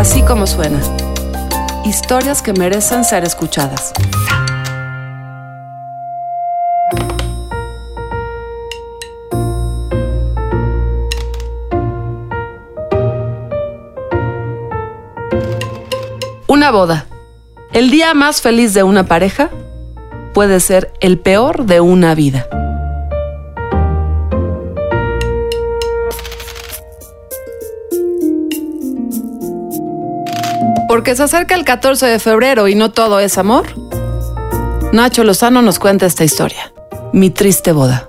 Así como suena. Historias que merecen ser escuchadas. Una boda. El día más feliz de una pareja puede ser el peor de una vida. Porque se acerca el 14 de febrero y no todo es amor. Nacho Lozano nos cuenta esta historia. Mi triste boda.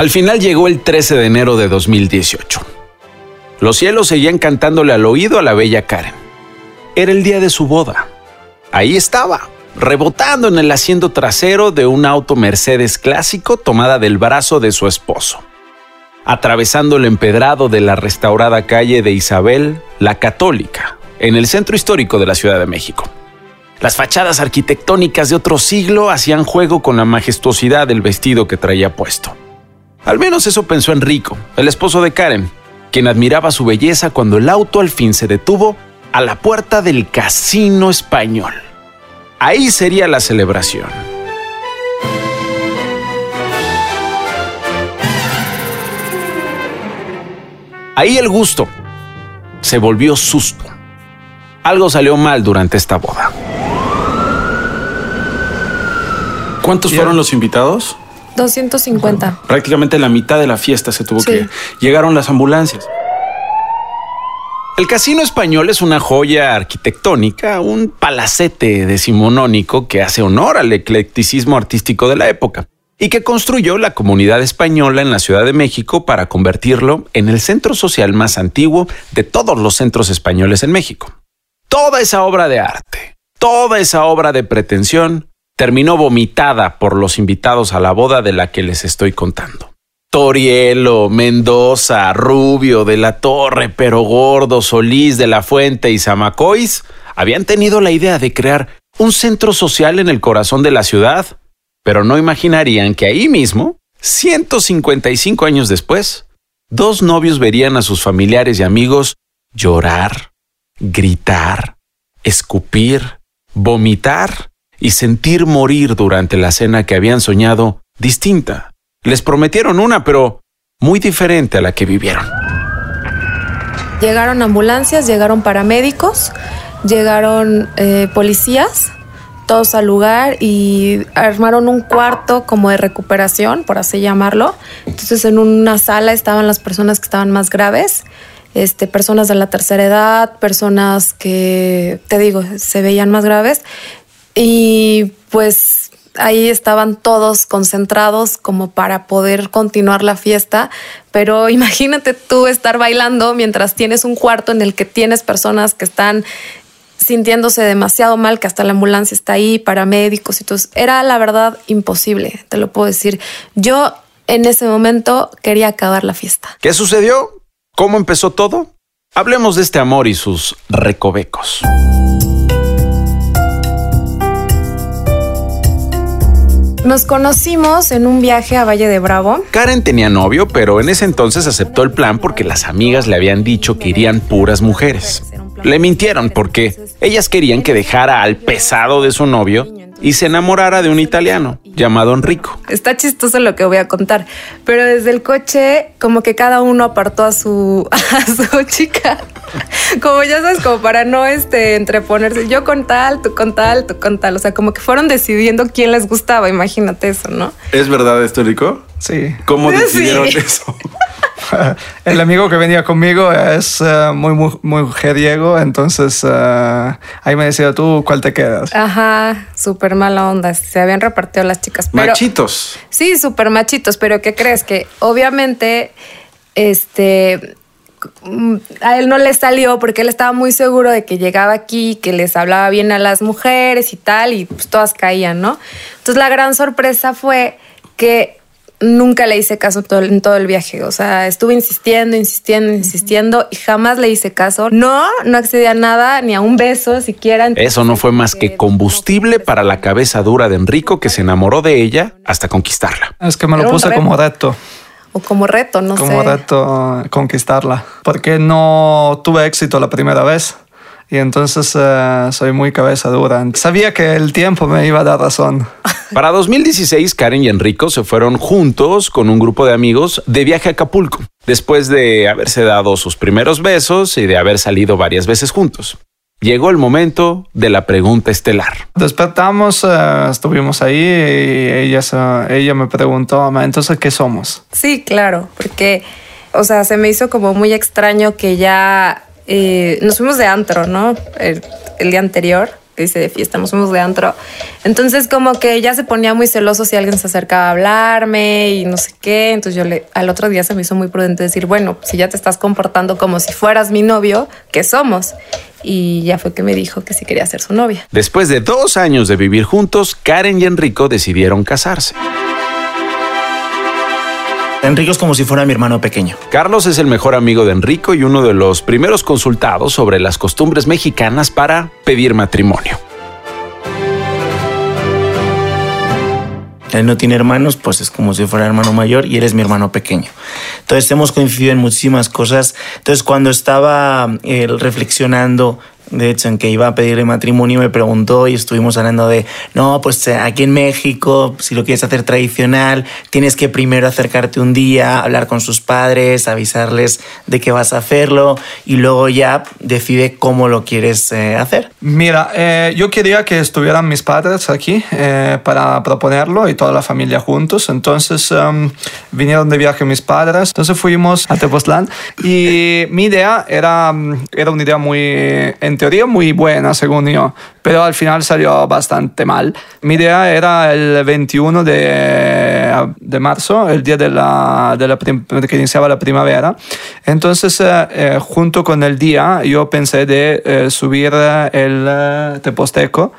Al final llegó el 13 de enero de 2018. Los cielos seguían cantándole al oído a la bella Karen. Era el día de su boda. Ahí estaba, rebotando en el asiento trasero de un auto Mercedes clásico tomada del brazo de su esposo, atravesando el empedrado de la restaurada calle de Isabel, la Católica, en el centro histórico de la Ciudad de México. Las fachadas arquitectónicas de otro siglo hacían juego con la majestuosidad del vestido que traía puesto. Al menos eso pensó Enrico, el esposo de Karen, quien admiraba su belleza cuando el auto al fin se detuvo a la puerta del casino español. Ahí sería la celebración. Ahí el gusto se volvió susto. Algo salió mal durante esta boda. ¿Cuántos fueron los invitados? 250. Prácticamente la mitad de la fiesta se tuvo Sí. que... Llegaron las ambulancias. El Casino Español es una joya arquitectónica, un palacete decimonónico que hace honor al eclecticismo artístico de la época y que construyó la comunidad española en la Ciudad de México para convertirlo en el centro social más antiguo de todos los centros españoles en México. Toda esa obra de arte, toda esa obra de pretensión, terminó vomitada por los invitados a la boda de la que les estoy contando. Torielo, Mendoza, Rubio, de la Torre, Pero Gordo, Solís, de la Fuente y Zamacois habían tenido la idea de crear un centro social en el corazón de la ciudad, pero no imaginarían que ahí mismo, 155 años después, dos novios verían a sus familiares y amigos llorar, gritar, escupir, vomitar y sentir morir durante la cena que habían soñado distinta. Les prometieron una, pero muy diferente a la que vivieron. Llegaron ambulancias, llegaron paramédicos, llegaron eh, policías, todos al lugar y armaron un cuarto como de recuperación, por así llamarlo. Entonces en una sala estaban las personas que estaban más graves, este, personas de la tercera edad, personas que, te digo, se veían más graves. Y pues ahí estaban todos concentrados como para poder continuar la fiesta, pero imagínate tú estar bailando mientras tienes un cuarto en el que tienes personas que están sintiéndose demasiado mal, que hasta la ambulancia está ahí, paramédicos y todo. Era la verdad imposible, te lo puedo decir. Yo en ese momento quería acabar la fiesta. ¿Qué sucedió? ¿Cómo empezó todo? Hablemos de este amor y sus recovecos. Nos conocimos en un viaje a Valle de Bravo. Karen tenía novio, pero en ese entonces aceptó el plan porque las amigas le habían dicho que irían puras mujeres. Le mintieron porque ellas querían que dejara al pesado de su novio y se enamorara de un italiano llamado Enrico. Está chistoso lo que voy a contar, pero desde el coche como que cada uno apartó a su a su chica. Como ya sabes, como para no este entreponerse, yo con tal, tú con tal, tú con tal, o sea, como que fueron decidiendo quién les gustaba, imagínate eso, ¿no? ¿Es verdad esto, Rico? Sí. ¿Cómo Sí. decidieron eso? El amigo que venía conmigo es eh, muy, muy, mujeriego, entonces eh, ahí me decía tú cuál te quedas. Ajá, súper mala onda, se habían repartido las chicas, pero Machitos. Sí, súper machitos, pero ¿qué crees? Que obviamente, este, mm, a él no le salió porque él estaba muy seguro de que llegaba aquí, que les hablaba bien a las mujeres y tal, y pues todas caían, ¿no? Entonces la gran sorpresa fue que nunca le hice caso todo, en todo el viaje. O sea, estuve insistiendo, insistiendo, insistiendo y jamás le hice caso. No, no accedí a nada, ni a un beso siquiera. Eso no fue más que combustible para la cabeza dura de Enrico que se enamoró de ella hasta conquistarla. Es que me lo puse como reto. O como reto, no como sé. reto conquistarla. Porque no tuve éxito la primera vez. Y entonces eh, soy muy cabeza dura. Sabía que el tiempo me iba a dar razón. Para 2016, Karen y Enrico se fueron juntos con un grupo de amigos de viaje a Acapulco, después de haberse dado sus primeros besos y de haber salido varias veces juntos. Llegó el momento de la pregunta estelar. Despertamos, eh, estuvimos ahí y ella, ella me preguntó, "Ma, entonces, ¿qué somos? Sí, claro, porque, o sea, se me hizo como muy extraño que ya eh, nos fuimos de antro, ¿no? El, el día anterior, que dice de fiesta, nos fuimos de antro. Entonces, como que ya se ponía muy celoso si alguien se acercaba a hablarme y no sé qué. Entonces, yo le, al otro día se me hizo muy prudente decir, bueno, si ya te estás comportando como si fueras mi novio, ¿qué somos? Y ya fue que me dijo que sí quería ser su novia. Después de dos años de vivir juntos, Karen y Enrico decidieron casarse. Enrico es como si fuera mi hermano pequeño. Carlos es el mejor amigo de Enrico y uno de los primeros consultados sobre las costumbres mexicanas para pedir matrimonio. Él no tiene hermanos, pues es como si fuera hermano mayor y él es mi hermano pequeño. Entonces hemos coincidido en muchísimas cosas. Entonces cuando estaba eh, reflexionando, de hecho, en que iba a pedirle matrimonio, me preguntó y estuvimos hablando de, no, pues eh, aquí en México, si lo quieres hacer tradicional, tienes que primero acercarte un día, hablar con sus padres, avisarles de que vas a hacerlo y luego ya decide cómo lo quieres eh, hacer. Mira, eh, yo quería que estuvieran mis padres aquí para proponerlo y toda la familia juntos. Entonces em, vinieron de viaje mis padres. Entonces fuimos a Tepoztlán y mi idea era, mm, era una idea muy, teoría, muy buena, según yo, pero al final salió bastante mal. Mi idea era el 21 de, de marzo, el día de la, de la que iniciaba la primavera. Entonces, eh, eh, junto con el día, yo pensé de eh, subir el eh, Teposteco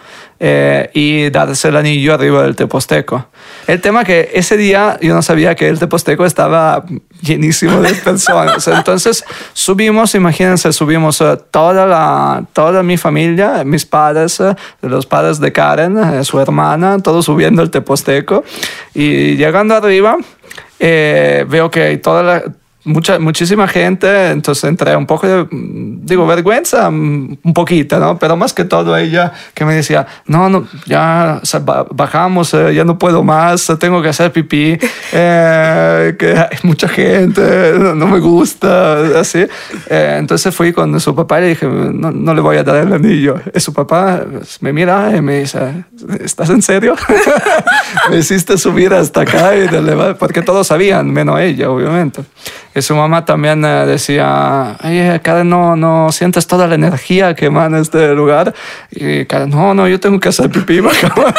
eh, y darse el anillo arriba del Teposteco. El tema que ese día yo no sabía que el Teposteco estaba llenísimo de personas. Entonces subimos, imagínense, subimos eh, toda, la, toda mi familia, mis padres, eh, los padres de Karen, eh, su hermana, todos subiendo el Teposteco. Y llegando arriba, eh, veo que hay toda la, mucha, muchísima gente, entonces entré un poco de, mm, digo, vergüenza, mm, un poquito, ¿no? Pero más que todo ella que me decía, no, no, ya bajamos, eh, ya no puedo más, tengo que hacer pipí, eh, que hay mucha gente, no, me gusta, así. Eh, entonces fui con su papá y le dije, no, no le voy a dar el anillo. Y su papá pues, me mira y me dice, ¿estás en serio? me hiciste subir hasta acá y porque todos sabían, menos ella, obviamente. Y su mamá también eh, decía, oye, Karen, no, no sientes toda la energía que emana este lugar. Y Karen, no, no, yo tengo que hacer pipí. bajamos".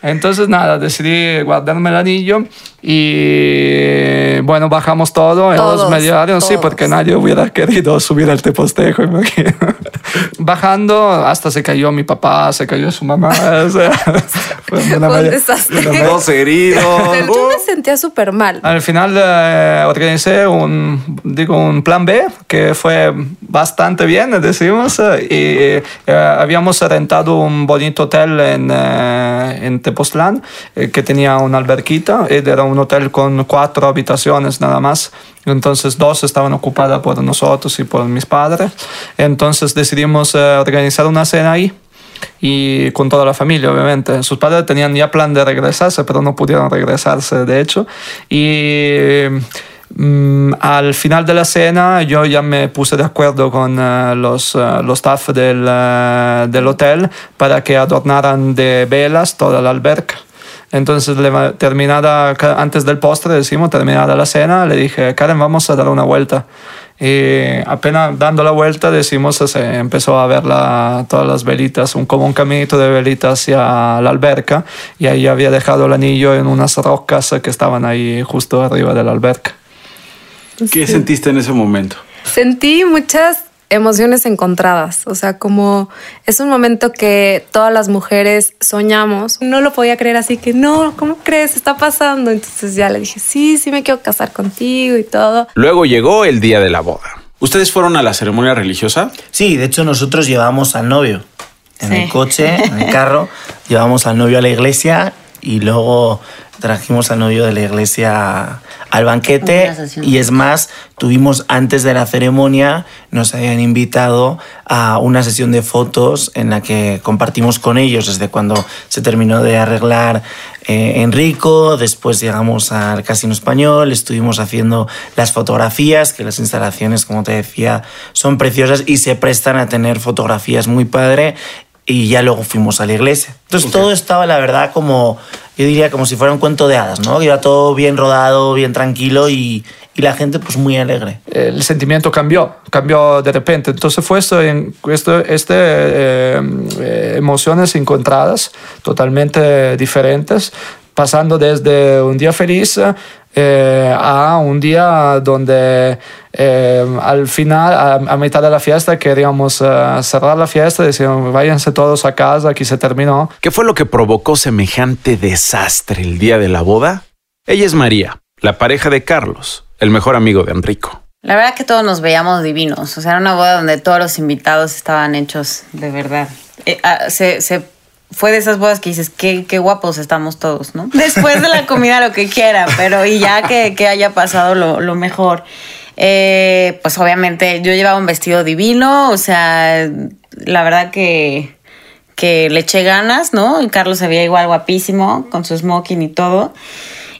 Entonces, nada, decidí guardarme el anillo y bueno, bajamos todo en los Todos, mediarios, sí, todos. porque nadie hubiera querido subir al tepostejo, imagino. Bajando, hasta se cayó mi papá, se cayó su mamá. o sea, fue una un desastre. Dos heridos. Yo me sentía súper mal. al final eh, un, digo, un plan B que fue bastante bien, decimos, eh, y eh, habíamos rentado un bonito hotel en, eh, en Tepoztlán eh, que tenía una alberquita, era un hotel con cuatro habitaciones nada más. Entonces dos estaban ocupadas por nosotros y por mis padres. Entonces decidimos organizar una cena ahí y con toda la familia, obviamente. Sus padres tenían ya plan de regresarse, pero no pudieron regresarse, de hecho. Y mm, al final de la cena yo ya me puse de acuerdo con eh, los, eh, los staff del, eh, del hotel para que adornaran de velas toda la alberca. Entonces, terminada, antes del postre, decimos, terminada la cena, le dije, Karen, vamos a dar una vuelta. Y apenas dando la vuelta, decimos, se empezó a ver la- todas las velitas, un, como un caminito de velitas hacia la alberca. Y ahí había dejado el anillo en unas rocas que estaban ahí justo arriba de la alberca. ¿Qué sentiste en ese momento? Sentí muchas emociones encontradas, o sea, como es un momento que todas las mujeres soñamos. No lo podía creer así que, no, ¿cómo crees? Está pasando. Entonces ya le dije, sí, sí me quiero casar contigo y todo. Luego llegó el día de la boda. ¿Ustedes fueron a la ceremonia religiosa? Sí, de hecho nosotros llevamos al novio en el coche, en el carro, llevamos al novio a la iglesia y luego trajimos al novio de la iglesia al banquete y es más, tuvimos antes de la ceremonia, nos habían invitado a una sesión de fotos en la que compartimos con ellos desde cuando se terminó de arreglar eh, Enrico, después llegamos al Casino Español, estuvimos haciendo las fotografías, que las instalaciones, como te decía, son preciosas y se prestan a tener fotografías muy padre y ya luego fuimos a la iglesia. Entonces todo estaba, la verdad, como, yo diría, como si fuera un cuento de hadas, ¿no? Iba todo bien rodado, bien tranquilo y, y la gente pues muy alegre. el sentimiento cambió, cambió de repente. Entonces fue esto, en, esto, este, eh, eh, emociones encontradas, totalmente diferentes, pasando desde un día feliz eh, a un día donde eh, al final, a, a mitad de la fiesta, queríamos eh, cerrar la fiesta, decíamos, váyanse todos a casa, aquí se terminó. ¿Qué fue lo que provocó semejante desastre el día de la boda? Ella es María, la pareja de Carlos, el mejor amigo de Enrico. La verdad que todos nos veíamos divinos. O sea, era una boda donde todos los invitados estaban hechos de verdad. Eh, ah, se, se fue de esas bodas que dices, qué, qué guapos estamos todos, ¿no? Después de la comida, lo que quiera, pero y ya que, que haya pasado lo, lo mejor. Eh, pues obviamente yo llevaba un vestido divino, o sea, la verdad que, que le eché ganas, ¿no? Y Carlos se veía igual guapísimo, con su smoking y todo.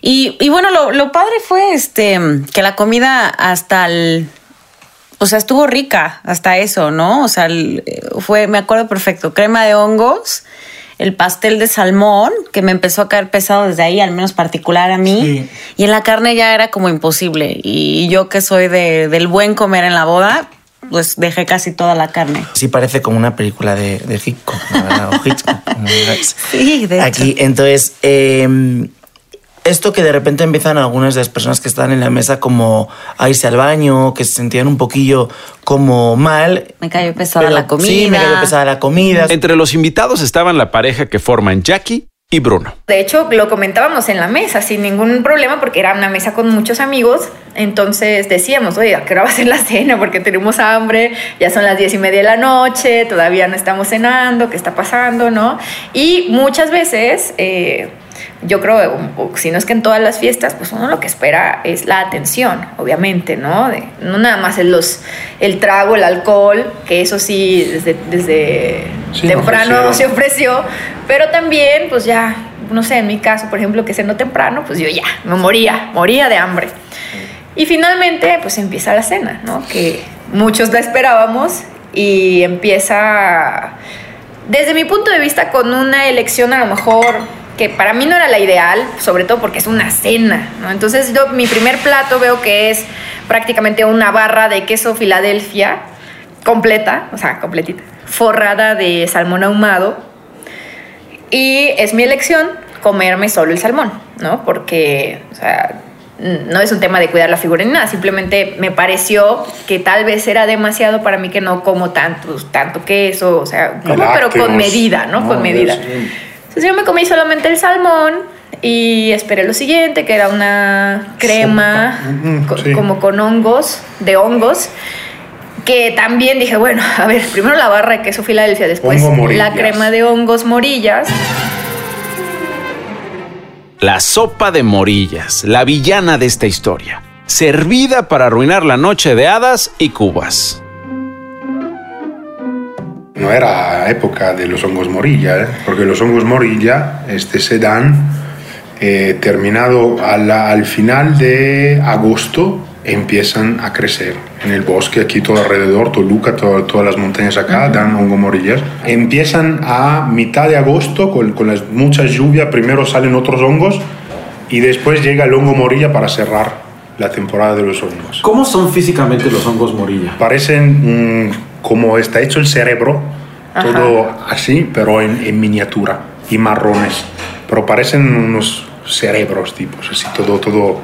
Y, y bueno, lo, lo padre fue este que la comida hasta el. O sea, estuvo rica hasta eso, ¿no? O sea, fue, me acuerdo perfecto, crema de hongos, el pastel de salmón, que me empezó a caer pesado desde ahí, al menos particular a mí. Sí. Y en la carne ya era como imposible. Y yo que soy de, del buen comer en la boda, pues dejé casi toda la carne. Sí parece como una película de, de Hitchcock, o Hitchcock. Sí, de hecho. Aquí, entonces, eh, esto que de repente empiezan algunas de las personas que están en la mesa como a irse al baño, que se sentían un poquillo como mal. Me cayó pesada Pero la comida. Sí, me cayó pesada la comida. Entre los invitados estaban la pareja que forman Jackie y Bruno. De hecho, lo comentábamos en la mesa sin ningún problema porque era una mesa con muchos amigos. Entonces decíamos, oye, ¿a qué hora va a ser la cena? Porque tenemos hambre, ya son las diez y media de la noche, todavía no estamos cenando, ¿qué está pasando? ¿No? Y muchas veces, eh, yo creo, si no es que en todas las fiestas, pues uno lo que espera es la atención, obviamente, ¿no? De- no nada más el, los, el trago, el alcohol, que eso sí, desde, desde Sí, temprano ofrecieron. se ofreció, pero también, pues ya, no sé, en mi caso, por ejemplo, que cenó temprano, pues yo ya, me moría, moría de hambre. Y finalmente, pues empieza la cena, ¿no? Que muchos la esperábamos y empieza, desde mi punto de vista, con una elección a lo mejor que para mí no era la ideal, sobre todo porque es una cena, ¿no? Entonces yo mi primer plato veo que es prácticamente una barra de queso Filadelfia completa, o sea, completita, forrada de salmón ahumado, y es mi elección comerme solo el salmón, ¿no? Porque, o sea, no es un tema de cuidar la figura ni nada, simplemente me pareció que tal vez era demasiado para mí que no como tanto, tanto queso, o sea, como, pero con medida, ¿no? Con medida. sí. Entonces yo me comí solamente el salmón y esperé lo siguiente, que era una crema sí. como con hongos, de hongos, que también dije, bueno, a ver, primero la barra de queso Filadelfia, después la crema de hongos morillas. La sopa de morillas, la villana de esta historia, servida para arruinar la noche de hadas y cubas. No era época de los hongos morilla, ¿eh? porque los hongos morilla este, se dan eh, terminado al final de agosto, empiezan a crecer en el bosque, aquí todo alrededor, Toluca, todo- todas las montañas acá dan hongo morillas. Empiezan a mitad de agosto, con, con las muchas lluvias, primero salen otros hongos y después llega el hongo morilla para cerrar la temporada de los hongos. ¿Cómo son físicamente los hongos morilla? Parecen mm, como está hecho el cerebro, todo así, pero en, en miniatura y marrones. Pero parecen unos cerebros tipos, así, todo, todo.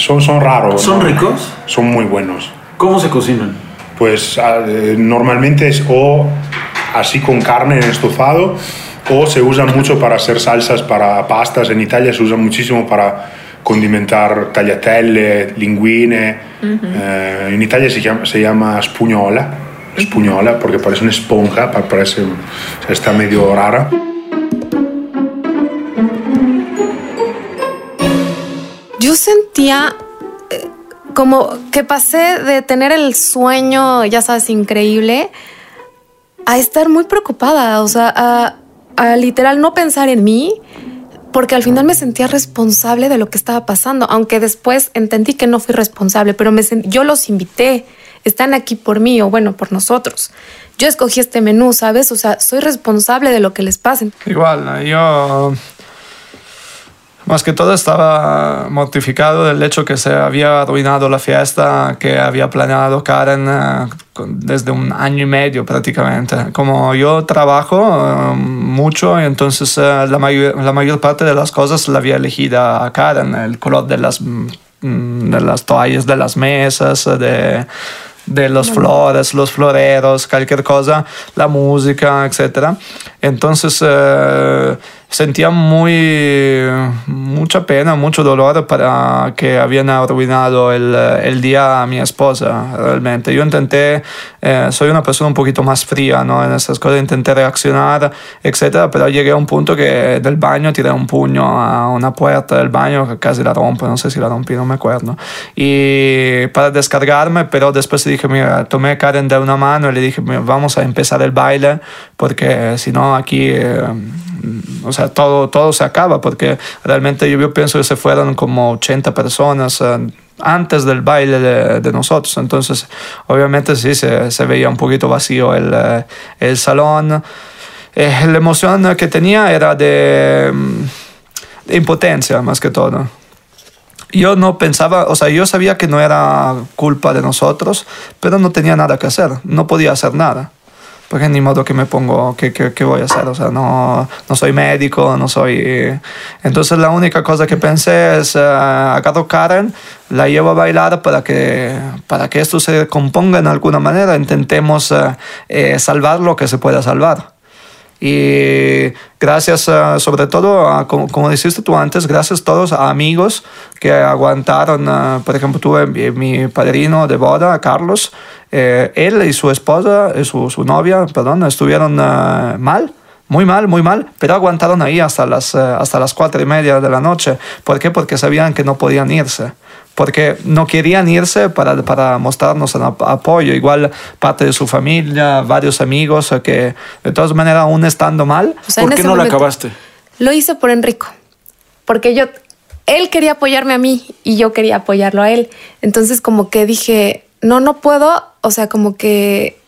Son, son raros. ¿Son ¿no? ricos? Son muy buenos. ¿Cómo se cocinan? pues ah, eh, normalmente es o así con carne en estofado o se usa mucho para hacer salsas para pastas. En Italia se usa muchísimo para condimentar tagliatelle, linguine. Eh, en Italia se llama, se llama spugnola, spugnola porque parece una esponja, pa- parece, o sea, está medio rara. Yo sentía eh, como que pasé de tener el sueño, ya sabes, increíble, a estar muy preocupada, o sea, a, literal no pensar en mí, porque al final me sentía responsable de lo que estaba pasando, aunque después entendí que no fui responsable, pero me sent- yo los invité, están aquí por mí o bueno, por nosotros. Yo escogí este menú, ¿sabes? O sea, soy responsable de lo que les pase. Igual, yo más que todo estaba mortificado del hecho que se había arruinado la fiesta que había planeado Karen eh, desde un año y medio prácticamente. Como yo trabajo eh, mucho, entonces eh, la, mayor, la mayor parte de las cosas la había elegida a Karen, el color de las, mm, de las toallas de las mesas, de de los flores, los floreros, cualquier cosa, la música, etc. Entonces eh, sentía muy, mucha pena, mucho dolor para que habían arruinado el, el día a mi esposa, realmente. Yo intenté, eh, soy una persona un poquito más fría ¿no? en estas cosas, intenté reaccionar, etc. Pero llegué a un punto que del baño tiré un puño a una puerta del baño que casi la rompo, no sé si la rompí, no me acuerdo. Y para descargarme, pero después dije, mira, tomé a Karen de una mano y le dije, "Mira, vamos a empezar el baile, porque si no aquí, eh, o sea, todo, todo se acaba, porque realmente yo, yo pienso que se fueron como 80 personas. eh, antes del baile de, de nosotros, entonces obviamente sí se, se veía un poquito vacío el, eh, el salón. Eh, la emoción que tenía era de, mm, de impotencia más que todo yo no pensaba, o sea, yo sabía que no era culpa de nosotros, pero no tenía nada que hacer, no podía hacer nada. Porque ni modo que me pongo, ¿qué, qué, qué voy a hacer? O sea, no, no soy médico, no soy... Entonces la única cosa que pensé es, uh, agarro Karen, la llevo a bailar para que, para que esto se componga en alguna manera, intentemos uh, eh, salvar lo que se pueda salvar. Y gracias uh, sobre todo, a, como, como, dijiste tú antes, gracias todos a amigos que aguantaron. Uh, por ejemplo, tuve mi, padrino de boda, Carlos. Eh, él y su esposa, su, su novia, perdón, estuvieron mal. Muy mal, muy mal, pero aguantaron ahí hasta las, hasta las cuatro y media de la noche. ¿Por qué? Porque sabían que no podían irse porque no querían irse para, para mostrarnos el apoyo. Igual parte de su familia, varios amigos que de todas maneras aún estando mal. O sea, ¿Por qué no lo acabaste? Lo hice por Enrico, porque yo, él quería apoyarme a mí y yo quería apoyarlo a él. Entonces como que dije, no, no puedo, o sea, como que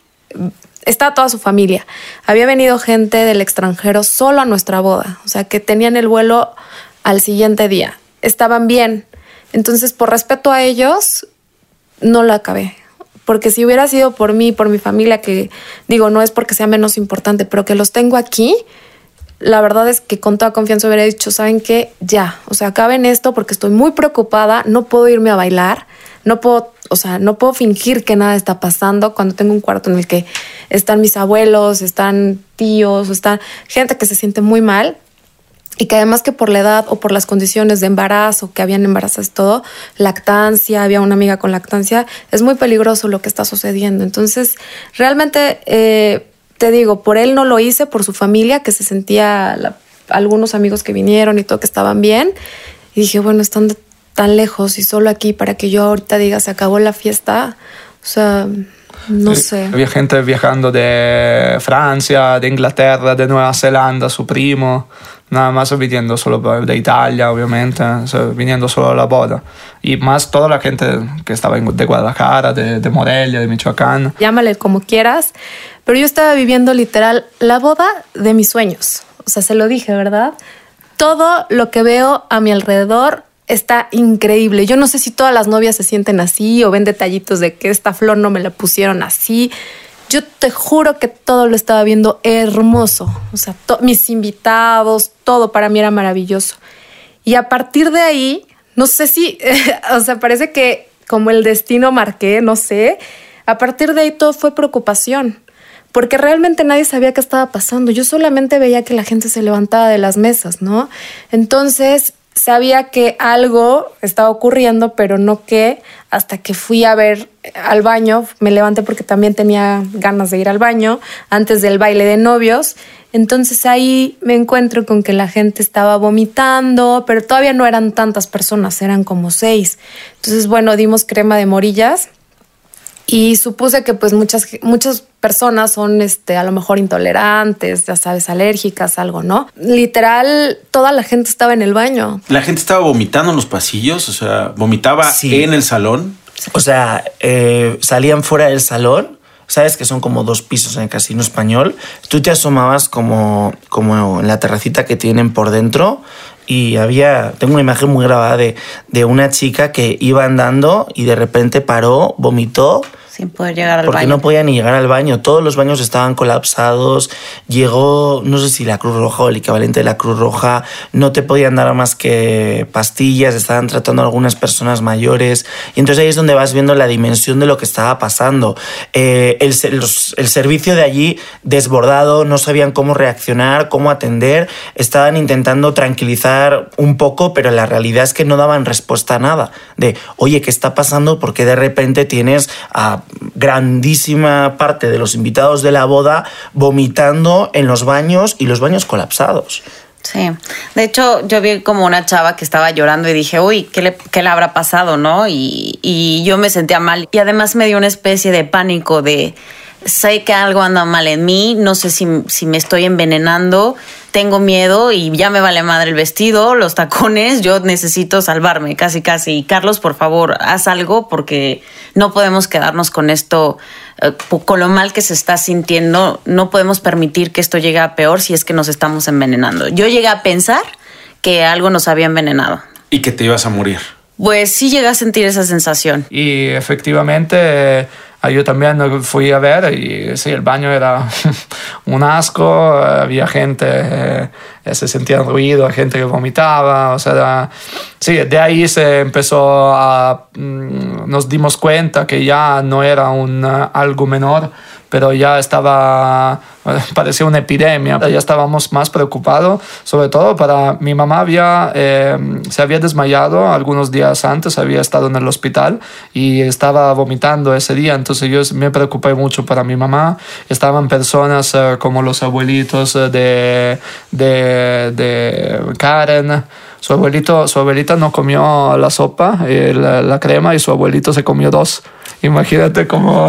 está toda su familia. Había venido gente del extranjero solo a nuestra boda, o sea, que tenían el vuelo al siguiente día. Estaban bien, entonces, por respeto a ellos, no lo acabé. Porque si hubiera sido por mí, por mi familia, que digo, no es porque sea menos importante, pero que los tengo aquí, la verdad es que con toda confianza hubiera dicho, ¿saben qué? Ya, o sea, acaben esto porque estoy muy preocupada, no puedo irme a bailar, no puedo, o sea, no puedo fingir que nada está pasando cuando tengo un cuarto en el que están mis abuelos, están tíos, están gente que se siente muy mal y que además que por la edad o por las condiciones de embarazo, que habían embarazos todo, lactancia, había una amiga con lactancia, es muy peligroso lo que está sucediendo. Entonces, realmente, eh, te digo, por él no lo hice, por su familia, que se sentía, la, algunos amigos que vinieron y todo, que estaban bien. Y dije, bueno, están de, tan lejos y solo aquí para que yo ahorita diga, se acabó la fiesta. O sea, no sé. Había gente viajando de Francia, de Inglaterra, de Nueva Zelanda, su primo, nada más viniendo solo de Italia, obviamente, viniendo solo a la boda. Y más toda la gente que estaba de Guadalajara, de, de Morelia, de Michoacán. Llámale como quieras, pero yo estaba viviendo literal la boda de mis sueños. O sea, se lo dije, ¿verdad? Todo lo que veo a mi alrededor está increíble. Yo no sé si todas las novias se sienten así o ven detallitos de que esta flor no me la pusieron así. Yo te juro que todo lo estaba viendo hermoso. O sea, mis invitados, todo para mí era maravilloso. Y a partir de ahí, no sé si, o sea, parece que como el destino marqué, no sé. A partir de ahí todo fue preocupación, porque realmente nadie sabía qué estaba pasando. Yo solamente veía que la gente se levantaba de las mesas, ¿no? Entonces sabía que algo estaba ocurriendo, pero no qué, hasta que fui a ver al baño, me levanté porque también tenía ganas de ir al baño antes del baile de novios. Entonces ahí me encuentro con que la gente estaba vomitando, pero todavía no eran tantas personas, eran como seis. Entonces, bueno, dimos crema de morillas y supuse que pues muchas, muchas personas son este, a lo mejor intolerantes, ya sabes, alérgicas, algo, ¿no? Literal, toda la gente estaba en el baño. La gente estaba vomitando en los pasillos, o sea, vomitaba Sí. en el salón. O sea, eh, salían fuera del salón. Sabes que son como dos pisos en el casino español. Tú te asomabas como, como en la terracita que tienen por dentro y había, tengo una imagen muy grabada de, de una chica que iba andando y de repente paró, vomitó Sin poder llegar al porque baño. no podía ni llegar al baño. Todos los baños estaban colapsados. Llegó, no sé si la Cruz Roja o el equivalente de la Cruz Roja, no te podían dar más que pastillas, estaban tratando a algunas personas mayores. Y entonces ahí es donde vas viendo la dimensión de lo que estaba pasando. Eh, el, los- el servicio de allí desbordado, no sabían cómo reaccionar, cómo atender. Estaban intentando tranquilizar un poco, pero la realidad es que no daban respuesta a nada. De, oye, ¿qué está pasando? Porque de repente tienes a grandísima parte de los invitados de la boda vomitando en los baños y los baños colapsados. Sí, de hecho yo vi como una chava que estaba llorando y dije, uy, ¿qué le, habrá pasado, no? Y, yo me sentía mal y además me dio una especie de pánico de, sé que algo anda mal en mí, no sé si me estoy envenenando, tengo miedo y ya me vale madre el vestido, los tacones, yo necesito salvarme, casi casi. Y Carlos, por favor, haz algo porque no podemos quedarnos con esto, eh, con lo mal que se está sintiendo, no podemos permitir que esto llegue a peor si es que nos estamos envenenando. Yo llegué a pensar que algo nos había envenenado. Y que te ibas a morir. Pues sí llegué a sentir esa sensación. Y efectivamente eh, yo también fui a ver y sí, el baño era un asco, había gente, eh, se sentía ruido, gente que vomitaba, o sea, era- sí, de ahí se empezó a, mm, nos dimos cuenta que ya no era un eh, algo menor, pero ya estaba, parecía una epidemia, ya estábamos más preocupados, sobre todo para mi mamá había, eh, se había desmayado algunos días antes, había estado en el hospital y estaba vomitando ese día, entonces yo me preocupé mucho para mi mamá, estaban personas eh, como los abuelitos eh, de, de, de Karen, su abuelito, su abuelita no comió la sopa, la, la crema y su abuelito se comió dos. Imagínate cómo,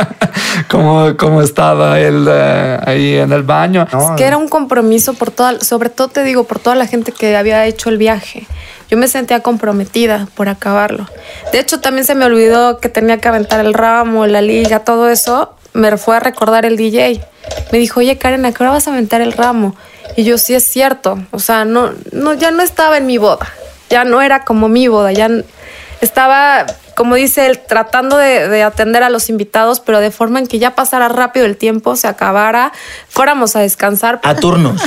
cómo, cómo estaba él eh, ahí en el baño. Es que era un compromiso por toda, sobre todo te digo, por toda la gente que había hecho el viaje. Yo me sentía comprometida por acabarlo. De hecho, también se me olvidó que tenía que aventar el ramo, la liga, todo eso. Me fue a recordar el DJ. Me dijo, oye Karen, ¿a qué hora vas a aventar el ramo? Y yo, sí es cierto. O sea, no, no, ya no estaba en mi boda. Ya no era como mi boda. Ya estaba, como dice él, tratando de, de atender a los invitados, pero de forma en que ya pasara rápido el tiempo, se acabara, fuéramos a descansar. A turnos.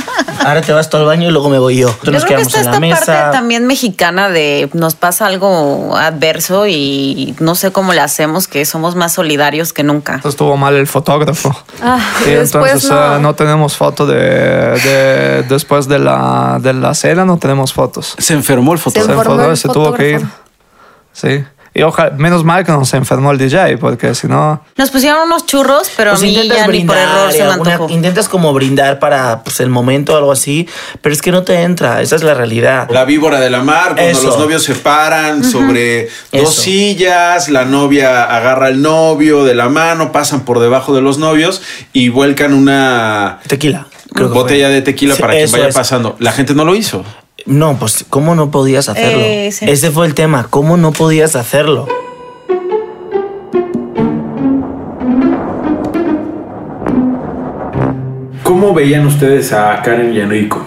Ahora te vas tú al baño y luego me voy yo. Yo Nos creo que quedamos está en la esta mesa. parte también mexicana de nos pasa algo adverso y no sé cómo le hacemos, que somos más solidarios que nunca. Estuvo mal el fotógrafo. Ah, Y después entonces no. no tenemos foto de, de- después de la, de la cena, no tenemos fotos. Se enfermó el Se fotógrafo. enfermó el y se tuvo que ir. Sí. Y ojalá, menos mal que no se enfermó el DJ, porque si no... Nos pusieron unos churros, pero Pues a mí intentas ya ni por brindar, error se me alguna- antojó. intentas como brindar para pues, el momento o algo así, pero es que no te entra, esa es la realidad. La víbora de la mar, cuando Eso. los novios se paran sobre dos Eso. sillas, la novia agarra al novio de la mano, pasan por debajo de los novios y vuelcan una Tequila. creo botella de tequila Sí, para que vaya es. pasando. La gente no lo hizo. No, pues ¿cómo no podías hacerlo? Eh, sí. Ese fue el tema, ¿cómo no podías hacerlo? ¿Cómo veían ustedes a Karen y Enrico?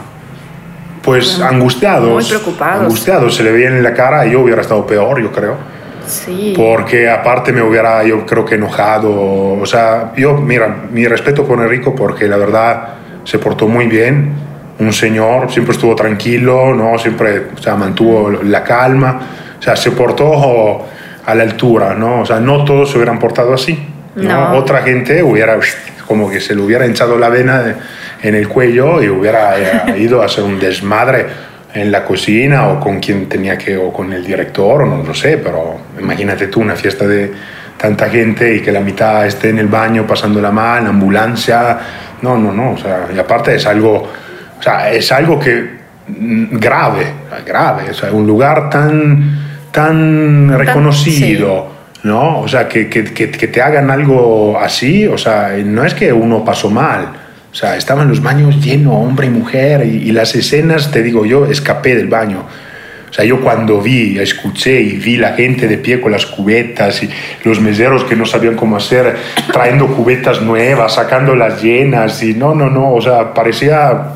Pues angustiados. Muy preocupados. Angustiados, se le veía en la cara y yo hubiera estado peor, yo creo. Sí. Porque aparte me hubiera, yo creo que enojado. O sea, yo, mira, mi respeto con Enrico porque la verdad se portó muy bien. Un señor, siempre estuvo tranquilo, ¿no? Siempre, o sea, mantuvo la calma. O sea, se portó a la altura, ¿no? O sea, no todos se hubieran portado así. ¿no? No. Otra gente hubiera como que se le hubiera hinchado la vena en el cuello y hubiera eh, ido a hacer un desmadre en la cocina o con quien tenía que, o con el director, o no lo sé, pero imagínate tú una fiesta de tanta gente y que la mitad esté en el baño pasándola mal, ambulancia, no, no, no, o sea, y aparte es algo, o sea, es algo que mm, grave, grave, o sea, un lugar tan, tan reconocido, ¿no? O sea, que, que, que, que te hagan algo así, o sea, no es que uno pasó mal, o sea, estaban los baños llenos, hombre y mujer, y, y las escenas, te digo, yo escapé del baño. O sea, yo cuando vi, escuché y vi la gente de pie con las cubetas y los meseros que no sabían cómo hacer, trayendo cubetas nuevas, sacándolas llenas y no, no, no, o sea, parecía,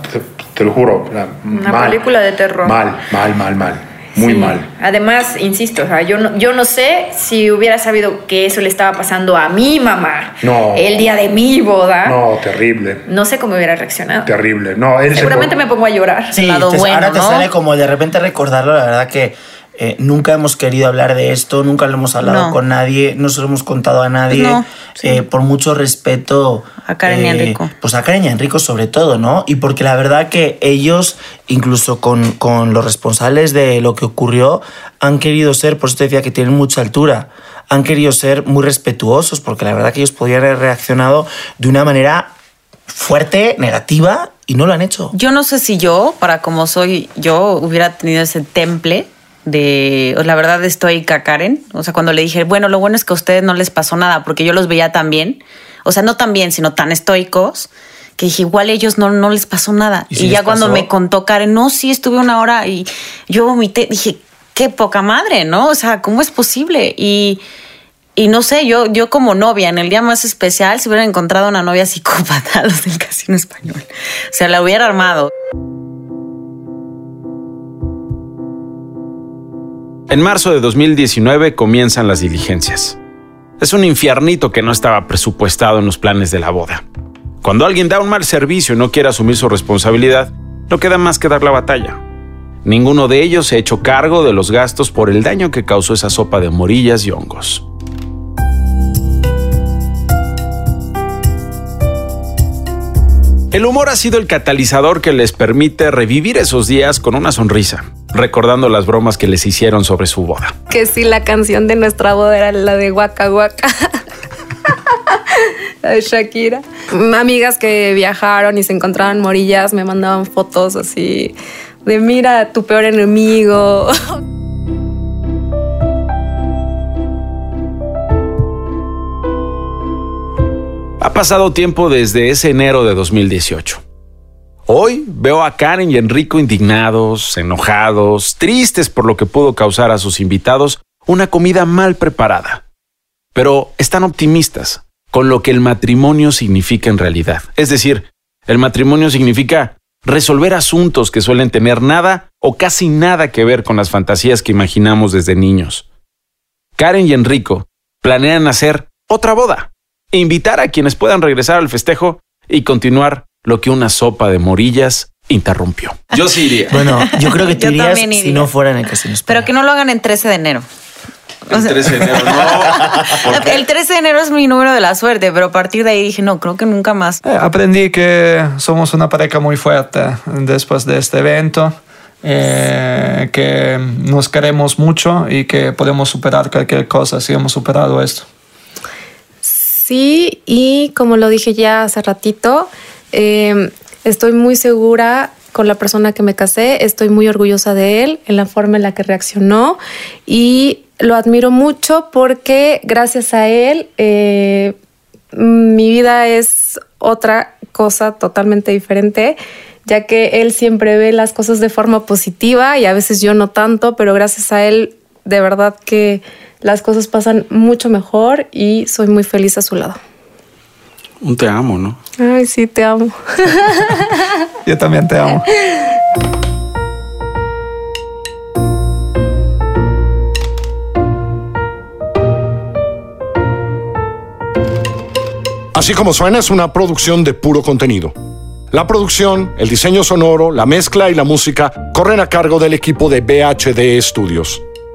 te, lo juro, Una mal, película de terror. Mal, mal, mal, mal, muy Sí. mal. Además, insisto, o sea, yo no, yo no sé si hubiera sabido que eso le estaba pasando a mi mamá No. el día de mi boda. No, No, terrible, sé cómo hubiera reaccionado. terrible. No, él Seguramente me pongo a llorar. Sí, lado te- bueno, ahora te ¿no? sale como de repente recordarlo, la verdad que eh, nunca hemos querido hablar de esto, nunca lo hemos hablado No. con nadie, no se lo hemos contado a nadie, No, sí. eh, por mucho respeto. A Karen y eh, Enrico. Pues a Karen y a Enrico sobre todo, ¿no? Y porque la verdad que ellos, incluso con, con los responsables de lo que ocurrió, han querido ser, por eso te decía que tienen mucha altura, han querido ser muy respetuosos, porque la verdad que ellos podrían haber reaccionado de una manera fuerte, negativa, y no lo han hecho. Yo no sé si yo, para como soy yo, hubiera tenido ese temple de, la verdad, estoica Karen. O sea, cuando le dije, bueno, lo bueno es que a ustedes no les pasó nada, porque yo los veía tan bien. O sea, no tan bien, sino tan estoicos, que dije, igual ellos no, no les pasó nada. ¿Y ya cuando pasó? me contó Karen, no, sí, estuve una hora y yo vomité, dije, qué poca madre, ¿no? O sea, ¿cómo es posible? Y, y no sé, yo, yo como novia, en el día más especial, si hubiera encontrado una novia psicópata, los del casino español, o sea, la hubiera armado. En marzo de 2019 comienzan las diligencias. Es un infiernito que no estaba presupuestado en los planes de la boda. Cuando alguien da un mal servicio y no quiere asumir su responsabilidad, no queda más que dar la batalla. Ninguno de ellos se ha hecho cargo de los gastos por el daño que causó esa sopa de morillas y hongos. El humor ha sido el catalizador que les permite revivir esos días con una sonrisa, recordando las bromas que les hicieron sobre su boda. Que sí, la canción de nuestra boda era la de Waka Waka. la de Shakira. Amigas que viajaron y se encontraban morillas me mandaban fotos así de mira tu peor enemigo. Ha pasado tiempo desde ese enero de 2018. Hoy veo a Karen y Enrico indignados, enojados, tristes por lo que pudo causar a sus invitados una comida mal preparada. Pero están optimistas con lo que el matrimonio significa en realidad. Es decir, el matrimonio significa resolver asuntos que suelen tener nada o casi nada que ver con las fantasías que imaginamos desde niños. Karen y Enrico planean hacer otra boda, e invitar a quienes puedan regresar al festejo y continuar lo que una sopa de morillas interrumpió. Yo sí iría. Bueno, yo creo que te Yo irías también si no fuera en el casino. España. Pero que no lo hagan en 13 de enero. O sea, de enero, no. el 13 de enero es mi número de la suerte, pero a partir de ahí dije, no, creo que nunca más. Eh, aprendí que somos una pareja muy fuerte después de este evento, eh, que nos queremos mucho y que podemos superar cualquier cosa si hemos superado esto. Sí, y como lo dije ya hace ratito, eh, estoy muy segura con la persona que me casé, estoy muy orgullosa de él, en la forma en la que reaccionó y lo admiro mucho porque gracias a él eh, mi vida es otra cosa totalmente diferente, ya que él siempre ve las cosas de forma positiva y a veces yo no tanto, pero gracias a él de verdad que las cosas pasan mucho mejor y soy muy feliz a su lado. Un te amo, ¿no? Ay, sí, te amo. Yo también te amo. Así como suena es una producción de puro contenido. La producción, el diseño sonoro, la mezcla y la música corren a cargo del equipo de BHD Studios.